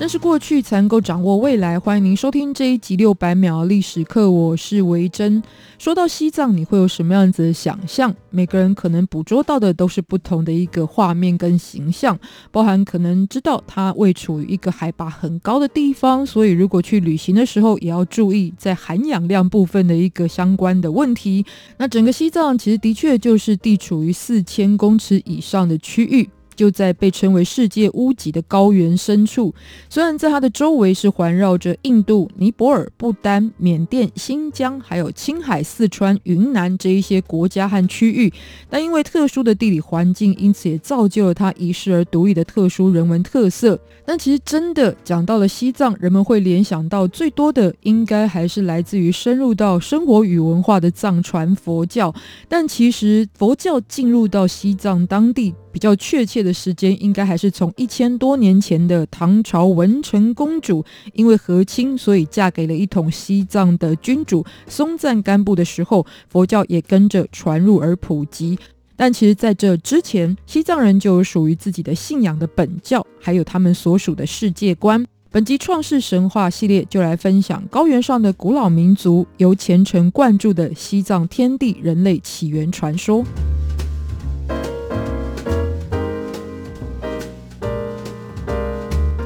认识过去才能够掌握未来。欢迎您收听这一集六百秒历史课，我是维珍。说到西藏，你会有什么样子的想象？每个人可能捕捉到的都是不同的一个画面跟形象，包含可能知道它位处于一个海拔很高的地方，所以如果去旅行的时候也要注意在含氧量部分的一个相关的问题。那整个西藏其实的确就是地处于四千公尺以上的区域。就在被称为世界屋脊的高原深处，虽然在它的周围是环绕着印度、尼泊尔、不丹、缅甸、新疆，还有青海、四川、云南这一些国家和区域，但因为特殊的地理环境，因此也造就了它遗世而独立的特殊人文特色。但其实真的讲到了西藏，人们会联想到最多的，应该还是来自于深入到生活与文化的藏传佛教。但其实佛教进入到西藏当地，比较确切的时间，应该还是从一千多年前的唐朝文成公主因为和亲，所以嫁给了一统西藏的君主松赞干布的时候，佛教也跟着传入而普及。但其实在这之前，西藏人就有属于自己的信仰的本教，还有他们所属的世界观。本集创世神话系列就来分享高原上的古老民族由虔诚灌注的西藏天地人类起源传说。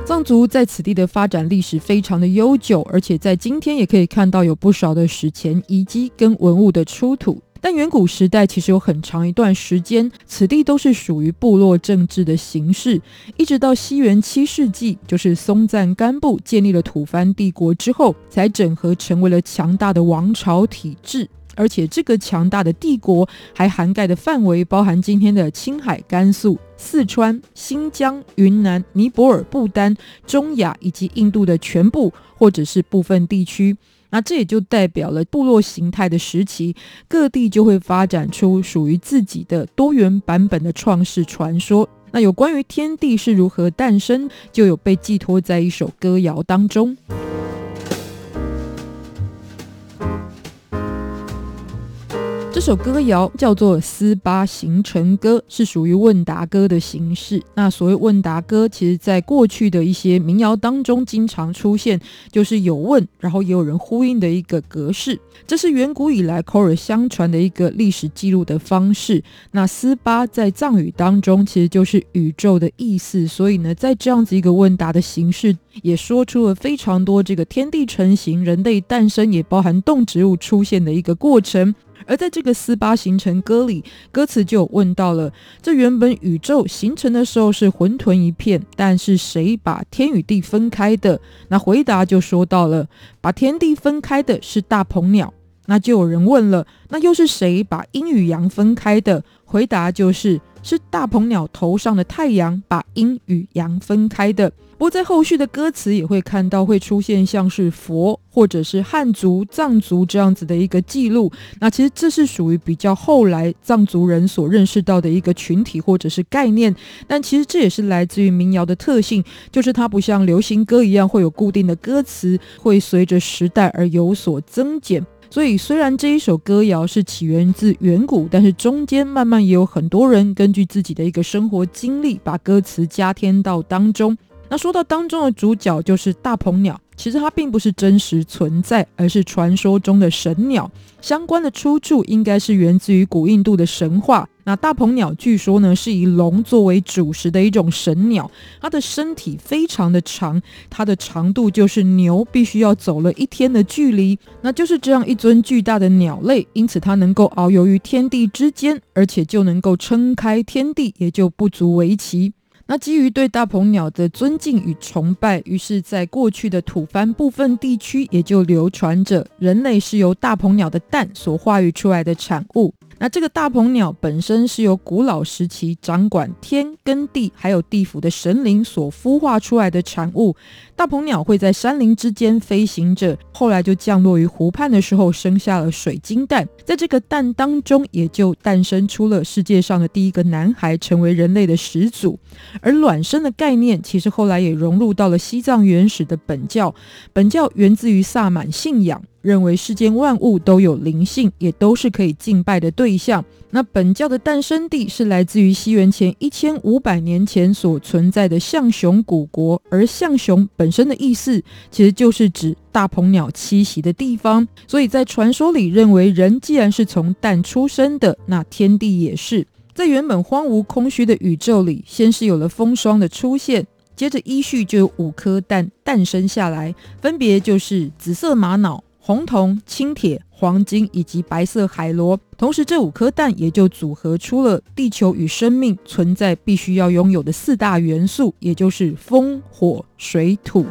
藏族在此地的发展历史非常的悠久，而且在今天也可以看到有不少的史前遗迹跟文物的出土。但远古时代其实有很长一段时间，此地都是属于部落政治的形式，一直到西元七世纪，就是松赞干布建立了吐蕃帝国之后，才整合成为了强大的王朝体制。而且这个强大的帝国还涵盖的范围包含今天的青海、甘肃、四川、新疆、云南、尼泊尔、不丹、中亚以及印度的全部或者是部分地区。那这也就代表了部落形态的时期，各地就会发展出属于自己的多元版本的创世传说。那有关于天地是如何诞生，就有被寄托在一首歌谣当中。首歌谣叫做《斯巴形成歌》，是属于问答歌的形式。那所谓问答歌，其实在过去的一些民谣当中经常出现，就是有问，然后也有人呼应的一个格式。这是远古以来口耳相传的一个历史记录的方式。那斯巴在藏语当中其实就是宇宙的意思，所以呢，在这样子一个问答的形式，也说出了非常多这个天地成型、人类诞生，也包含动植物出现的一个过程。而在这个斯巴形成歌里，歌词就问到了：这原本宇宙形成的时候是混沌一片，但是谁把天与地分开的？那回答就说到了：把天地分开的是大鹏鸟。那就有人问了：那又是谁把阴与阳分开的？回答就是。是大鹏鸟头上的太阳把阴与阳分开的。不过在后续的歌词也会看到会出现像是佛或者是汉族、藏族这样子的一个记录。那其实这是属于比较后来藏族人所认识到的一个群体或者是概念。但其实这也是来自于民谣的特性，就是它不像流行歌一样会有固定的歌词，会随着时代而有所增减。所以，虽然这一首歌谣是起源自远古，但是中间慢慢也有很多人根据自己的一个生活经历，把歌词加添到当中。那说到当中的主角就是大鹏鸟，其实它并不是真实存在，而是传说中的神鸟。相关的出处应该是源自于古印度的神话。那大鹏鸟据说呢是以龙作为主食的一种神鸟，它的身体非常的长，它的长度就是牛必须要走了一天的距离。那就是这样一尊巨大的鸟类，因此它能够遨游于天地之间，而且就能够撑开天地，也就不足为奇。那基于对大鹏鸟的尊敬与崇拜，于是，在过去的吐蕃部分地区，也就流传着人类是由大鹏鸟的蛋所化育出来的产物。那这个大鹏鸟本身是由古老时期掌管天跟地还有地府的神灵所孵化出来的产物。大鹏鸟会在山林之间飞行着，后来就降落于湖畔的时候，生下了水晶蛋。在这个蛋当中，也就诞生出了世界上的第一个男孩，成为人类的始祖。而卵生的概念，其实后来也融入到了西藏原始的本教。本教源自于萨满信仰。认为世间万物都有灵性，也都是可以敬拜的对象。那本教的诞生地是来自于西元前一千五百年前所存在的象雄古国，而象雄本身的意思其实就是指大鹏鸟栖息的地方。所以在传说里认为，人既然是从蛋出生的，那天地也是。在原本荒芜空虚的宇宙里，先是有了风霜的出现，接着依序就有五颗蛋诞生下来，分别就是紫色玛瑙。红铜、青铁、黄金以及白色海螺，同时这五颗蛋也就组合出了地球与生命存在必须要拥有的四大元素，也就是风、火、水、土。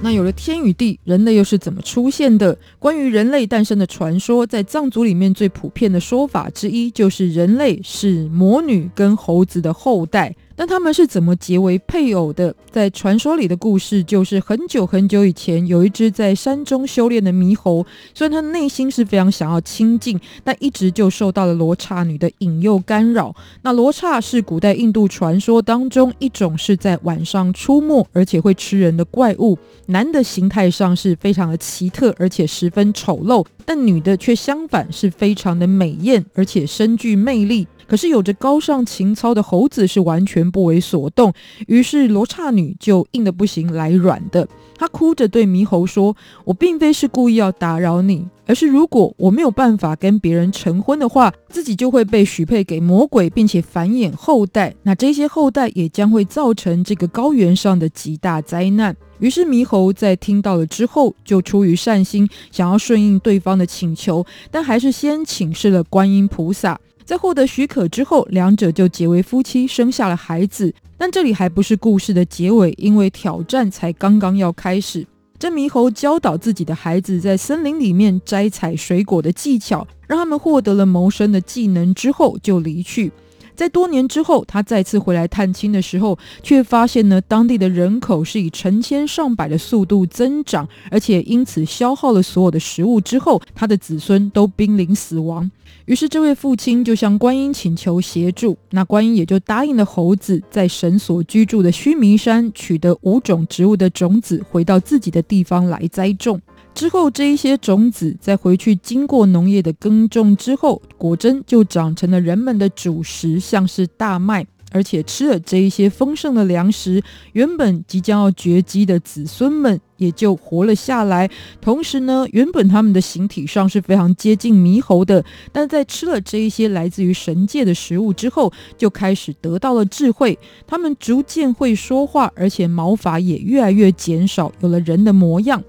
那有了天与地，人类又是怎么出现的？关于人类诞生的传说，在藏族里面最普遍的说法之一，就是人类是魔女跟猴子的后代。但他们是怎么结为配偶的？在传说里的故事就是很久很久以前，有一只在山中修炼的猕猴，虽然他内心是非常想要亲近，但一直就受到了罗刹女的引诱干扰。那罗刹是古代印度传说当中一种是在晚上出没而且会吃人的怪物，男的形态上是非常的奇特而且十分丑陋，但女的却相反是非常的美艳而且深具魅力。可是有着高尚情操的猴子是完全不为所动，于是罗刹女就硬的不行来软的。她哭着对猕猴说：“我并非是故意要打扰你，而是如果我没有办法跟别人成婚的话，自己就会被许配给魔鬼，并且繁衍后代。那这些后代也将会造成这个高原上的极大灾难。”于是猕猴在听到了之后，就出于善心，想要顺应对方的请求，但还是先请示了观音菩萨。在获得许可之后，两者就结为夫妻，生下了孩子。但这里还不是故事的结尾，因为挑战才刚刚要开始。这猕猴教导自己的孩子在森林里面摘采水果的技巧，让他们获得了谋生的技能之后，就离去。在多年之后，他再次回来探亲的时候，却发现呢，当地的人口是以成千上百的速度增长，而且因此消耗了所有的食物之后，他的子孙都濒临死亡。于是这位父亲就向观音请求协助，那观音也就答应了猴子，在神所居住的须弥山取得五种植物的种子，回到自己的地方来栽种。之后，这一些种子在回去经过农业的耕种之后，果真就长成了人们的主食，像是大麦。而且吃了这一些丰盛的粮食，原本即将要绝迹的子孙们也就活了下来。同时呢，原本他们的形体上是非常接近猕猴的，但在吃了这一些来自于神界的食物之后，就开始得到了智慧。他们逐渐会说话，而且毛发也越来越减少，有了人的模样。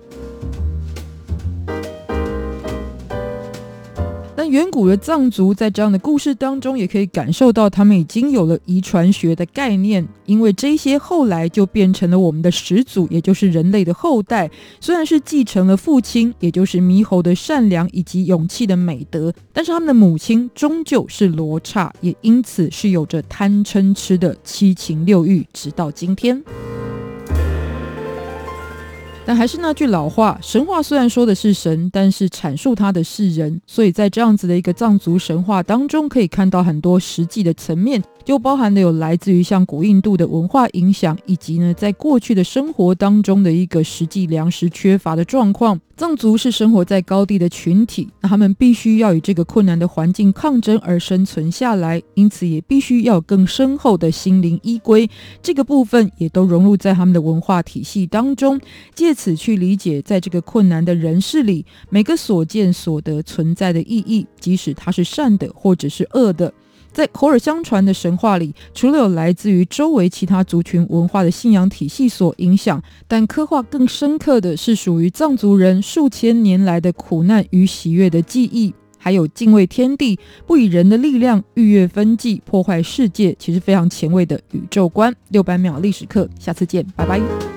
但远古的藏族在这样的故事当中，也可以感受到他们已经有了遗传学的概念，因为这些后来就变成了我们的始祖，也就是人类的后代。虽然是继承了父亲，也就是猕猴的善良以及勇气的美德，但是他们的母亲终究是罗刹，也因此是有着贪嗔痴的七情六欲，直到今天。但还是那句老话，神话虽然说的是神，但是阐述它的是人，所以在这样子的一个藏族神话当中，可以看到很多实际的层面。就包含了有来自于像古印度的文化影响，以及呢，在过去的生活当中的一个实际粮食缺乏的状况。藏族是生活在高地的群体，那他们必须要与这个困难的环境抗争而生存下来，因此也必须要更深厚的心灵依归。这个部分也都融入在他们的文化体系当中，借此去理解，在这个困难的人世里，每个所见所得存在的意义，即使它是善的或者是恶的。在口耳相传的神话里，除了有来自于周围其他族群文化的信仰体系所影响，但刻画更深刻的是属于藏族人数千年来的苦难与喜悦的记忆，还有敬畏天地、不以人的力量逾越分际、破坏世界，其实非常前卫的宇宙观。六百秒历史课，下次见，拜拜。